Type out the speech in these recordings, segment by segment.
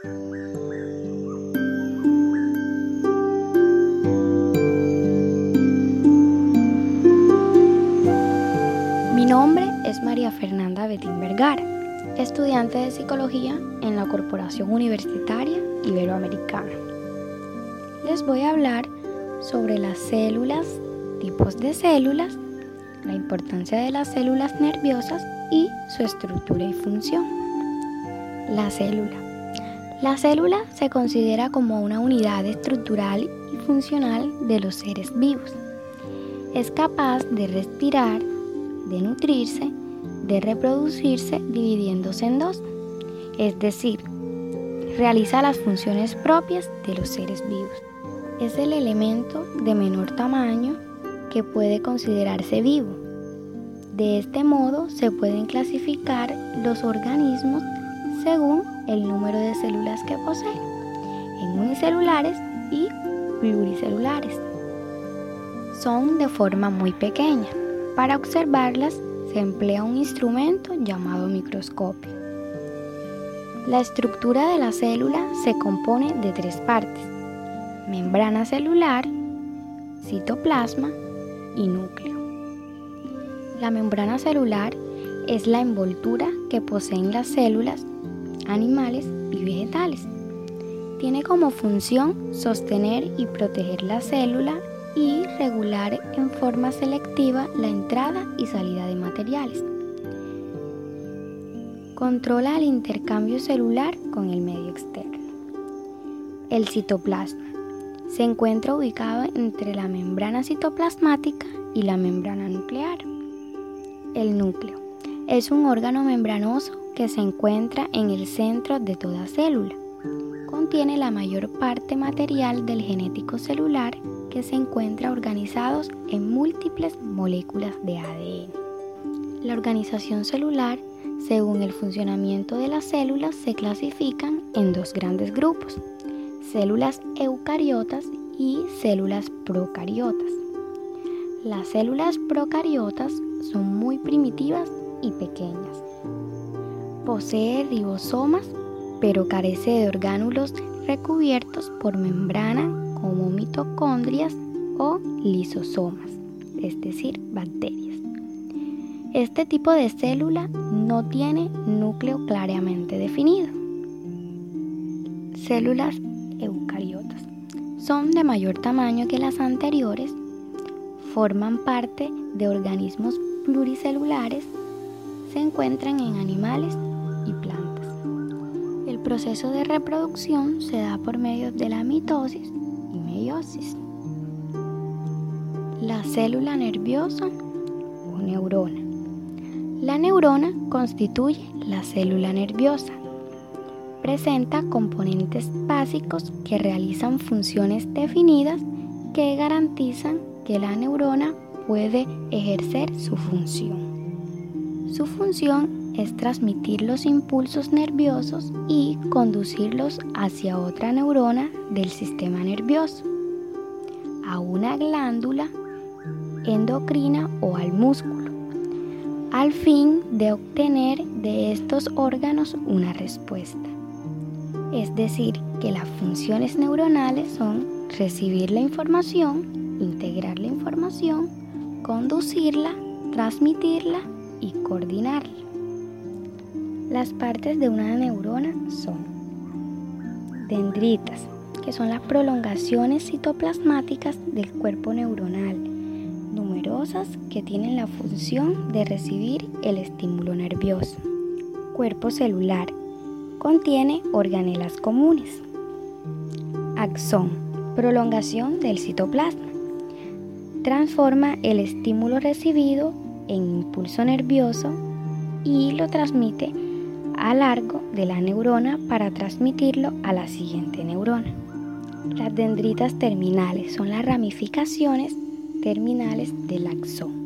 Mi nombre es María Fernanda Betín Vergara, estudiante de psicología en la Corporación Universitaria Iberoamericana. Les voy a hablar sobre las células, tipos de células, la importancia de las células nerviosas y su estructura y función. La célula. La célula se considera como una unidad estructural y funcional de los seres vivos. Es capaz de respirar, de nutrirse, de reproducirse dividiéndose en dos, es decir, realiza las funciones propias de los seres vivos. Es el elemento de menor tamaño que puede considerarse vivo. De este modo se pueden clasificar los organismos según el número de células que poseen, en unicelulares y pluricelulares. Son de forma muy pequeña. Para observarlas se emplea un instrumento llamado microscopio. La estructura de la célula se compone de tres partes, membrana celular, citoplasma y núcleo. La membrana celular es la envoltura que poseen las células, animales y vegetales. Tiene como función sostener y proteger la célula y regular en forma selectiva la entrada y salida de materiales. Controla el intercambio celular con el medio externo. El citoplasma se encuentra ubicado entre la membrana citoplasmática y la membrana nuclear. El núcleo es un órgano membranoso que se encuentra en el centro de toda célula. Contiene la mayor parte material del genético celular que se encuentra organizados en múltiples moléculas de ADN. La organización celular, según el funcionamiento de las células, se clasifican en dos grandes grupos, células eucariotas y células procariotas. Las células procariotas son muy primitivas y pequeñas. Posee ribosomas, pero carece de orgánulos recubiertos por membrana como mitocondrias o lisosomas, es decir, bacterias. Este tipo de célula no tiene núcleo claramente definido. Células eucariotas son de mayor tamaño que las anteriores, forman parte de organismos pluricelulares, se encuentran en animales y plantas. El proceso de reproducción se da por medio de la mitosis y meiosis. La célula nerviosa o neurona. La neurona constituye la célula nerviosa. Presenta componentes básicos que realizan funciones definidas que garantizan que la neurona puede ejercer su función. Su función es transmitir los impulsos nerviosos y conducirlos hacia otra neurona del sistema nervioso, a una glándula endocrina o al músculo, al fin de obtener de estos órganos una respuesta. Es decir, que las funciones neuronales son recibir la información, integrar la información, conducirla, transmitirla y coordinarla. Las partes de una neurona son dendritas, que son las prolongaciones citoplasmáticas del cuerpo neuronal, numerosas que tienen la función de recibir el estímulo nervioso. Cuerpo celular, contiene organelas comunes. Axón, prolongación del citoplasma. Transforma el estímulo recibido en impulso nervioso y lo transmite a largo de la neurona para transmitirlo a la siguiente neurona. Las dendritas terminales son las ramificaciones terminales del axón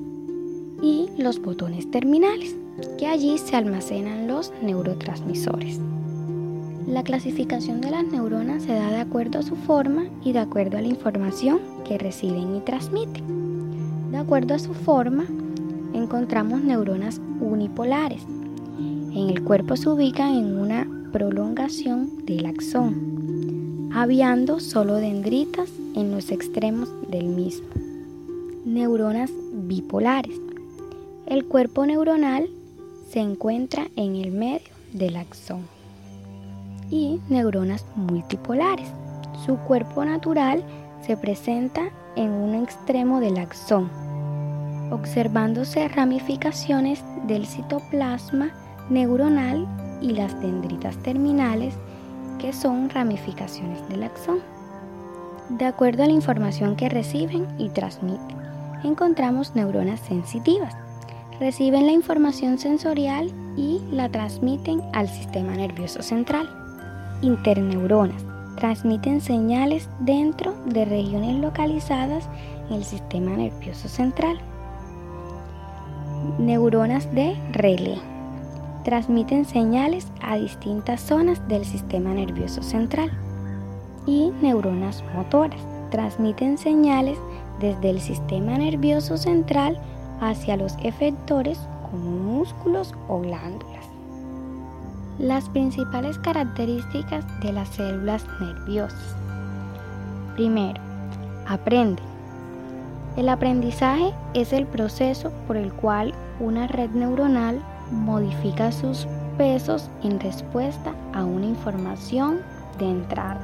y los botones terminales, que allí se almacenan los neurotransmisores. La clasificación de las neuronas se da de acuerdo a su forma y de acuerdo a la información que reciben y transmiten. De acuerdo a su forma, encontramos neuronas unipolares, en el cuerpo se ubican en una prolongación del axón, habiendo solo dendritas en los extremos del mismo. Neuronas bipolares. El cuerpo neuronal se encuentra en el medio del axón. Y neuronas multipolares. Su cuerpo natural se presenta en un extremo del axón, observándose ramificaciones del citoplasma neuronal y las dendritas terminales, que son ramificaciones del axón. De acuerdo a la información que reciben y transmiten, encontramos neuronas sensitivas. Reciben la información sensorial y la transmiten al sistema nervioso central. Interneuronas transmiten señales dentro de regiones localizadas en el sistema nervioso central. Neuronas de relé transmiten señales a distintas zonas del sistema nervioso central. Y neuronas motoras transmiten señales desde el sistema nervioso central hacia los efectores como músculos o glándulas. Las principales características de las células nerviosas. Primero, aprende. El aprendizaje es el proceso por el cual una red neuronal modifica sus pesos en respuesta a una información de entrada.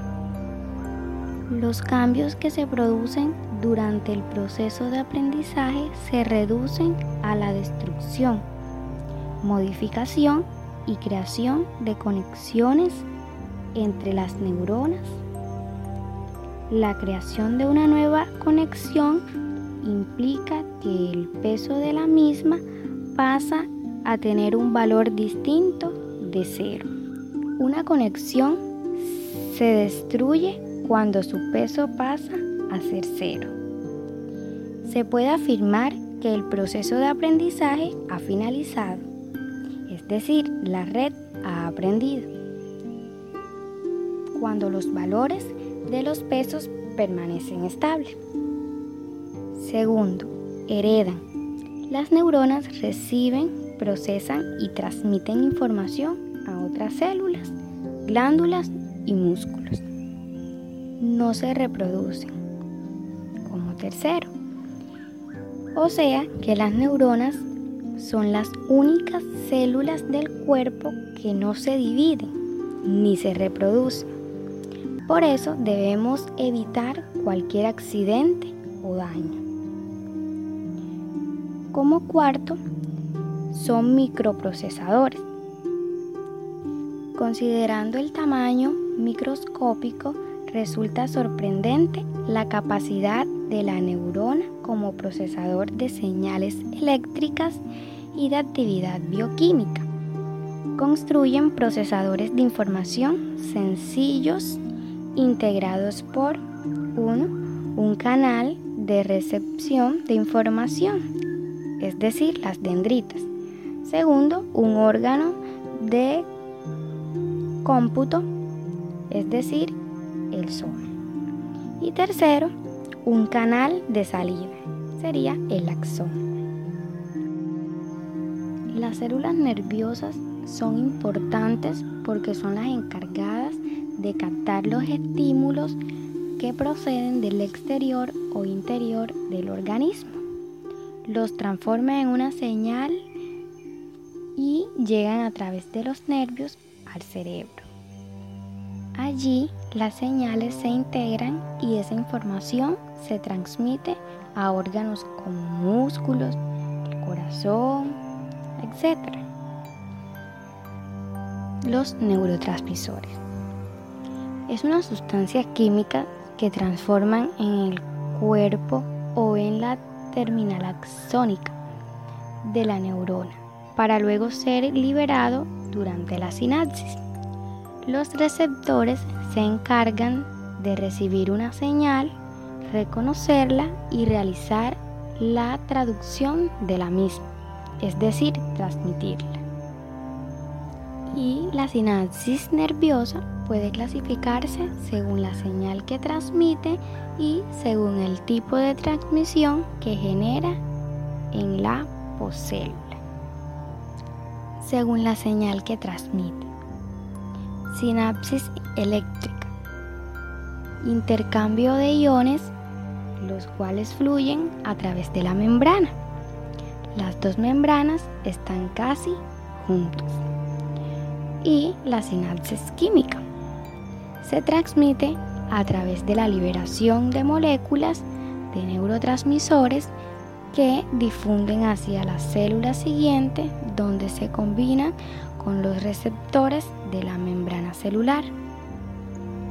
Los cambios que se producen durante el proceso de aprendizaje se reducen a la destrucción, modificación y creación de conexiones entre las neuronas. La creación de una nueva conexión implica que el peso de la misma pasa a tener un valor distinto de cero. Una conexión se destruye cuando su peso pasa a ser cero. Se puede afirmar que el proceso de aprendizaje ha finalizado, es decir, la red ha aprendido. Cuando los valores de los pesos permanecen estables. Segundo, heredan. Las neuronas reciben procesan y transmiten información a otras células, glándulas y músculos. No se reproducen. Como tercero. O sea que las neuronas son las únicas células del cuerpo que no se dividen ni se reproducen. Por eso debemos evitar cualquier accidente o daño. Como cuarto, son microprocesadores. Considerando el tamaño microscópico, resulta sorprendente la capacidad de la neurona como procesador de señales eléctricas y de actividad bioquímica. Construyen procesadores de información sencillos integrados por un canal de recepción de información, es decir, las dendritas, Segundo, un órgano de cómputo, es decir, el sol. Y tercero, un canal de salida, sería el axón. Las células nerviosas son importantes porque son las encargadas de captar los estímulos que proceden del exterior o interior del organismo. Los transforma en una señal y llegan a través de los nervios al cerebro. Allí las señales se integran y esa información se transmite a órganos como músculos, el corazón, etc. Los neurotransmisores. Es una sustancia química que transforman en el cuerpo o en la terminal axónica de la neurona para luego ser liberado durante la sinapsis. Los receptores se encargan de recibir una señal, reconocerla y realizar la traducción de la misma, es decir, transmitirla. Y la sinapsis nerviosa puede clasificarse según la señal que transmite y según el tipo de transmisión que genera en la poscélula según la señal que transmite. Sinapsis eléctrica. Intercambio de iones, los cuales fluyen a través de la membrana. Las dos membranas están casi juntas. Y la sinapsis química. Se transmite a través de la liberación de moléculas de neurotransmisores que difunden hacia la célula siguiente donde se combinan con los receptores de la membrana celular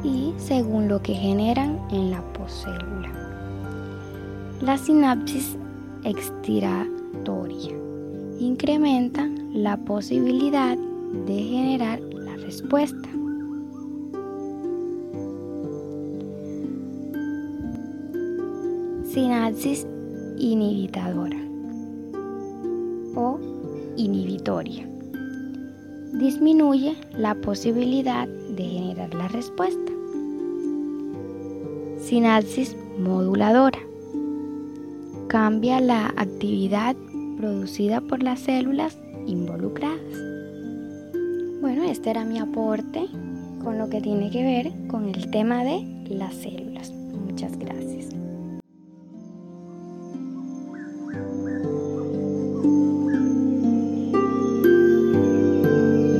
y según lo que generan en la poscélula. La sinapsis extiratoria incrementa la posibilidad de generar la respuesta. Sinapsis inhibitadora o inhibitoria. Disminuye la posibilidad de generar la respuesta. Sinapsis moduladora. Cambia la actividad producida por las células involucradas. Bueno, este era mi aporte con lo que tiene que ver con el tema de las células.